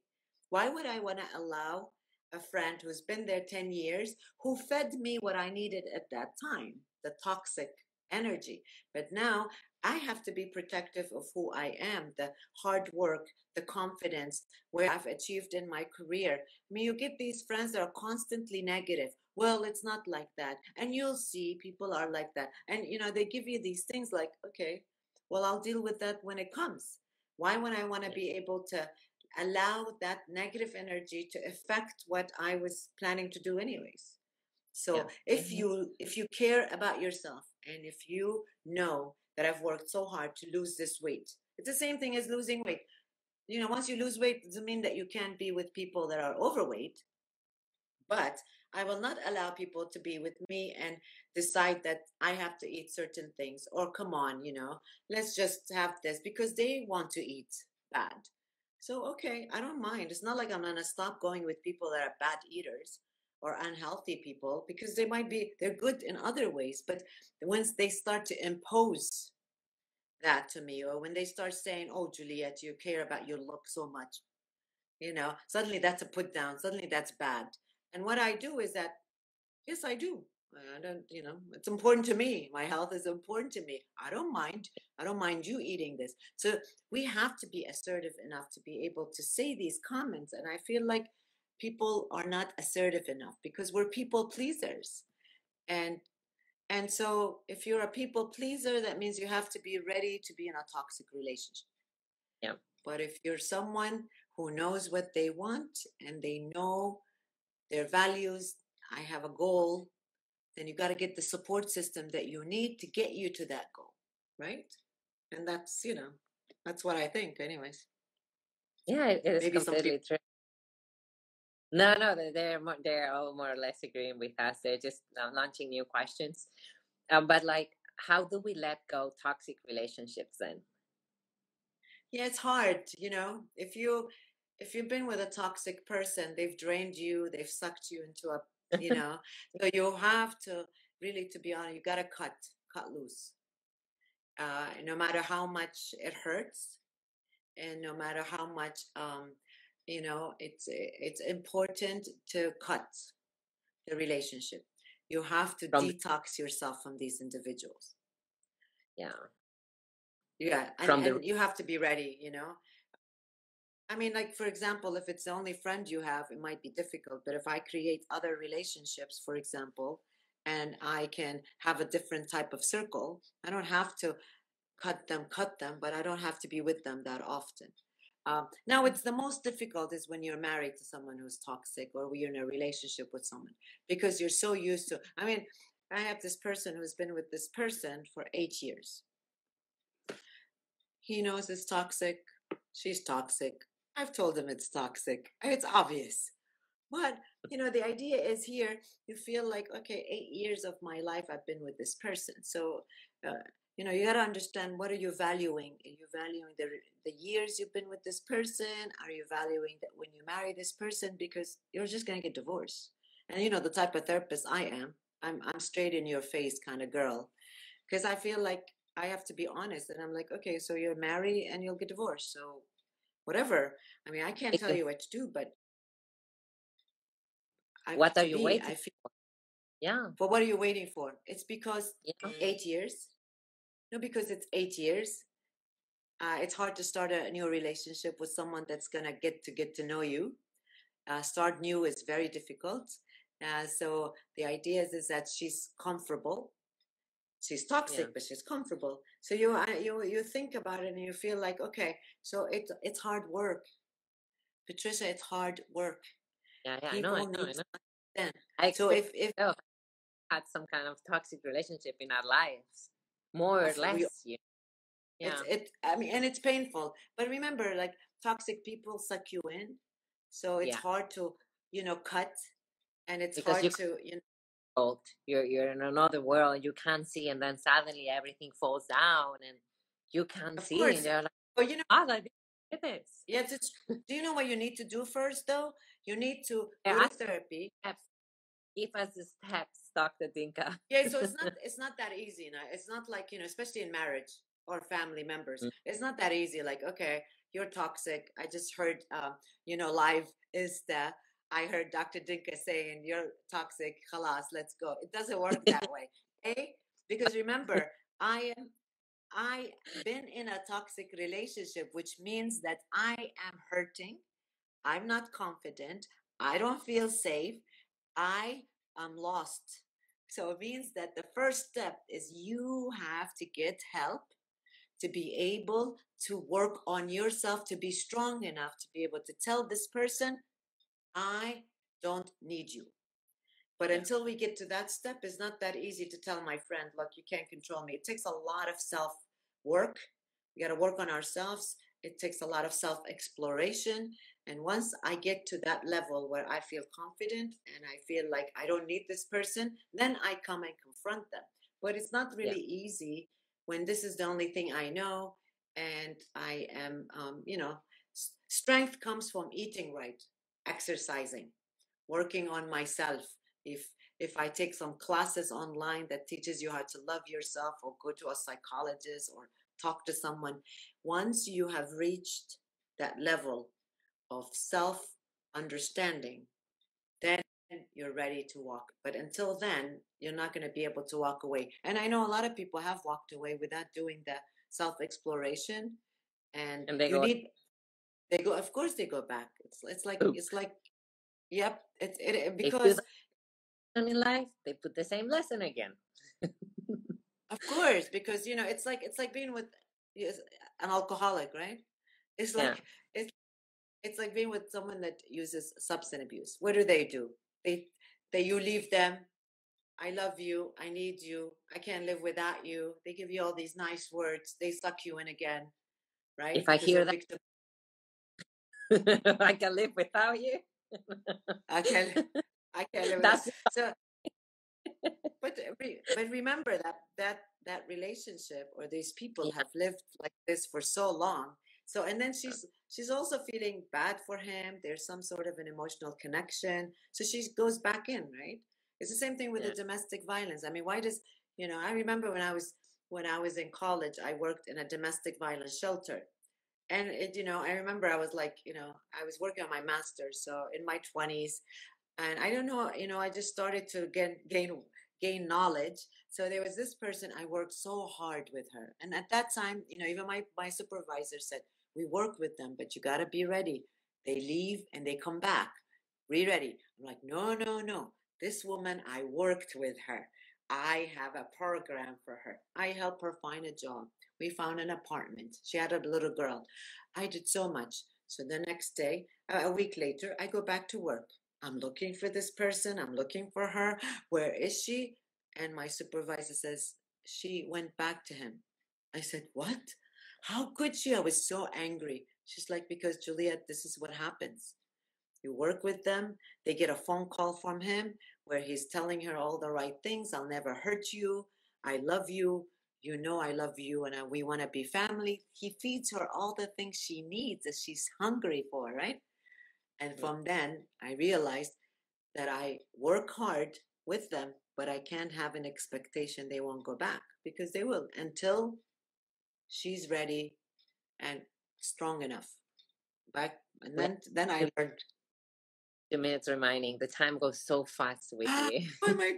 Why would I want to allow a friend who's been there 10 years, who fed me what I needed at that time, the toxic energy? But now I have to be protective of who I am, the hard work, the confidence, where I've achieved in my career. I mean, you get these friends that are constantly negative. Well, it's not like that. And you'll see people are like that. And, you know, they give you these things like, okay, well, I'll deal with that when it comes. Why would I want to be able to allow that negative energy to affect what I was planning to do anyways. So yeah. if mm-hmm. you if you care about yourself and if you know that I've worked so hard to lose this weight, it's the same thing as losing weight. You know, once you lose weight, doesn't mean that you can't be with people that are overweight. But I will not allow people to be with me and decide that I have to eat certain things or come on, you know, let's just have this because they want to eat bad. So, okay, I don't mind. It's not like I'm going to stop going with people that are bad eaters. Or unhealthy people because they might be they're good in other ways but once they start to impose that to me or when they start saying oh juliet you care about your look so much you know suddenly that's a put down suddenly that's bad. And what i do is that yes i do. I don't you know it's important to me. My health is important to me. I don't mind. I don't mind you eating this. So we have to be assertive enough to be able to say these comments and i feel like people are not assertive enough because we're people pleasers. And and so if you're a people pleaser that means you have to be ready to be in a toxic relationship. Yeah. But if you're someone who knows what they want and they know their values i have a goal then you got to get the support system that you need to get you to that goal right? And that's you know that's what i think anyways. Yeah it is Maybe completely true no, no, they're more, they're all more or less agreeing with us. They're just uh, launching new questions. Um, but like, how do we let go toxic relationships then? Yeah, it's hard. You know, if you if you've been with a toxic person, they've drained you, they've sucked you into a, you know, so you have to really, to be honest, you got to cut, cut loose. Uh, no matter how much it hurts, and no matter how much um, you know it's eh, it's important to cut the relationship you have to from detox yourself from these individuals yeah yeah and, the... and you have to be ready you know I mean, like, for example, if it's the only friend you have, it might be difficult. But if I create other relationships, for example, and I can have a different type of circle, I don't have to cut them, cut them, but I don't have to be with them that often. Um, now, it's the most difficult is when you're married to someone who's toxic or you're in a relationship with someone because you're so used to. I mean, I have this person who's been with this person for eight years. He knows it's toxic. She's toxic. I've told him it's toxic. It's obvious. But, you know, the idea is here you feel like, okay, eight years of my life I've been with this person. So, uh, you know you got to understand what are you valuing? Are you valuing the the years you've been with this person? Are you valuing that when you marry this person? Because you're just going to get divorced. And you know the type of therapist i am i'm i'm straight in your face kind of girl. Because i feel like i have to be honest and i'm like okay so you're married and you'll get divorced so whatever. I mean i can't tell you what to do but I, what are you waiting I feel, for yeah. But what are you waiting for? It's because yeah. eight years no, because it's eight years. Uh, it's hard to start a new relationship with someone that's gonna get to get to know you. Uh, start new is very difficult. Uh, so the idea is, is that she's comfortable. She's toxic, yeah. but she's comfortable. So you uh, you you think about it and you feel like okay, so it's it's hard work. Patricia, it's hard work. Yeah, yeah, People I know, I know, I know. I so if if had some kind of toxic relationship in our lives, more or less. We, yeah. It's, it, I mean, and it's painful. But remember, like toxic people suck you in, so it's yeah. hard to, you know, cut, and it's because hard you, to, you know. You're you're in another world you can't see, and then suddenly everything falls down, and you can't of see, course. and you're like, "Oh, you know, ah, like this." Yes, it's. do you know what you need to do first, though? You need to yeah, go to therapy. Give us the steps Dr. Dinka. yeah, so it's not it's not that easy. You know? It's not like you know, especially in marriage or family members. Mm. It's not that easy. Like, okay, you're toxic. I just heard, um, you know, live is the. I heard Dr. Dinka saying you're toxic. Halas, let's go. It doesn't work that way. Okay, because remember, I am. I been in a toxic relationship, which means that I am hurting. I'm not confident. I don't feel safe. I am lost. So it means that the first step is you have to get help to be able to work on yourself, to be strong enough to be able to tell this person, I don't need you. But until we get to that step, it's not that easy to tell my friend, look, you can't control me. It takes a lot of self work. We got to work on ourselves. It takes a lot of self exploration. And once I get to that level where I feel confident and I feel like I don't need this person, then I come and confront them. But it's not really yeah. easy when this is the only thing I know and I am, um, you know, strength comes from eating right, exercising. working on myself. If if I take some classes online that teaches you how to love yourself or go to a psychologist or talk to someone, once you have reached that level of self understanding, then you're ready to walk. But until then, you're not going to be able to walk away. And I know a lot of people have walked away without doing the self exploration. And, and they go, need, they go, of course they go back. It's, it's like, Ooh. it's like, yep. It's, it, because in life, they put the same lesson again. of course, because, you know, it's like, it's like being with an alcoholic, right? It's like, yeah. it's, it's like being with someone that uses substance abuse. What do they do? They, they, you leave them. I love you. I need you. I can't live without you. They give you all these nice words. They suck you in again, right? If I hear that, I can live without you. I can. I can't live. That's so. But uh, but remember that that that relationship or these people yeah. have lived like this for so long so and then she's she's also feeling bad for him. There's some sort of an emotional connection. So she goes back in, right? It's the same thing with yeah. the domestic violence. I mean, why does you know, I remember when I was when I was in college, I worked in a domestic violence shelter. And it, you know, I remember I was like, you know, I was working on my master's, so in my twenties, and I don't know, you know, I just started to gain gain gain knowledge. So there was this person I worked so hard with her, and at that time, you know, even my my supervisor said, we work with them, but you got to be ready. They leave and they come back. Be ready. I'm like, no, no, no. This woman, I worked with her. I have a program for her. I help her find a job. We found an apartment. She had a little girl. I did so much. So the next day, a week later, I go back to work. I'm looking for this person. I'm looking for her. Where is she? And my supervisor says, she went back to him. I said, What? How could she? I was so angry. She's like, because Juliet, this is what happens. You work with them, they get a phone call from him where he's telling her all the right things. I'll never hurt you. I love you. You know I love you and uh, we want to be family. He feeds her all the things she needs that she's hungry for, right? And from then, I realized that I work hard with them, but I can't have an expectation they won't go back because they will until she's ready and strong enough. Back and then then I learned. Two minutes reminding. The time goes so fast with you. oh my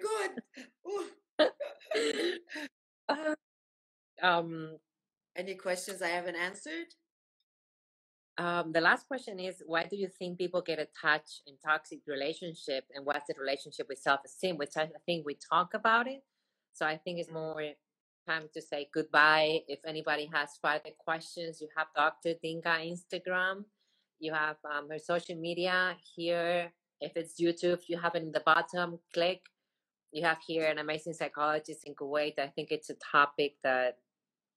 god. um any questions I haven't answered? Um, the last question is why do you think people get attached in toxic relationship and what's the relationship with self-esteem which i think we talk about it so i think it's mm-hmm. more time to say goodbye. If anybody has further questions, you have Dr. Dinka Instagram. You have um, her social media here. If it's YouTube, you have it in the bottom. Click. You have here an amazing psychologist in Kuwait. I think it's a topic that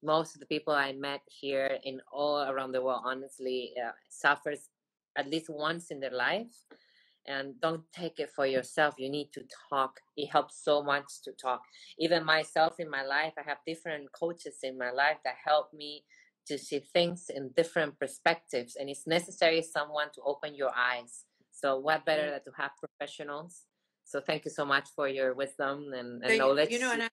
most of the people I met here in all around the world, honestly, uh, suffers at least once in their life. And don't take it for yourself. You need to talk. It helps so much to talk. Even myself in my life i have different coaches in my life that help me to see things in different perspectives. And it's necessary someone to open your eyes. So what better mm. than to have professionals? So thank you so much for your wisdom and, and knowledge. you know and I,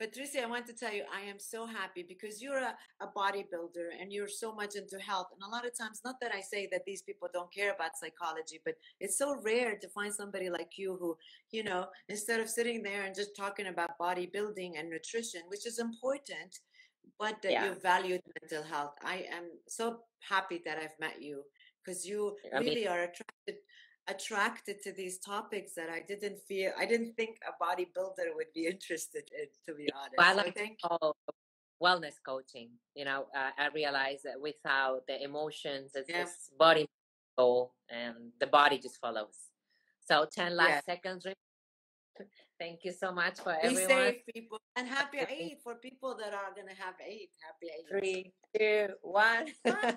but Tracy, I want to tell you, I am so happy because you're a, a bodybuilder and you're so much into health. And a lot of times, not that I say that these people don't care about psychology, but it's so rare to find somebody like you who, you know, instead of sitting there and just talking about bodybuilding and nutrition, which is important, but that yeah. you valued mental health. I am so happy that I've met you because you I really mean, are attracted attracted to these topics that I didn't feel I didn't think a bodybuilder would be interested in, to be honest. Well, I like so think wellness coaching. You know, uh, I realize that without the emotions, it's yeah. just body soul, and the body just follows. So ten last yeah. seconds. Thank you so much for Be everyone. safe, people, and happy Eid for people that are gonna have Eid. Happy Eid. Three, two, one.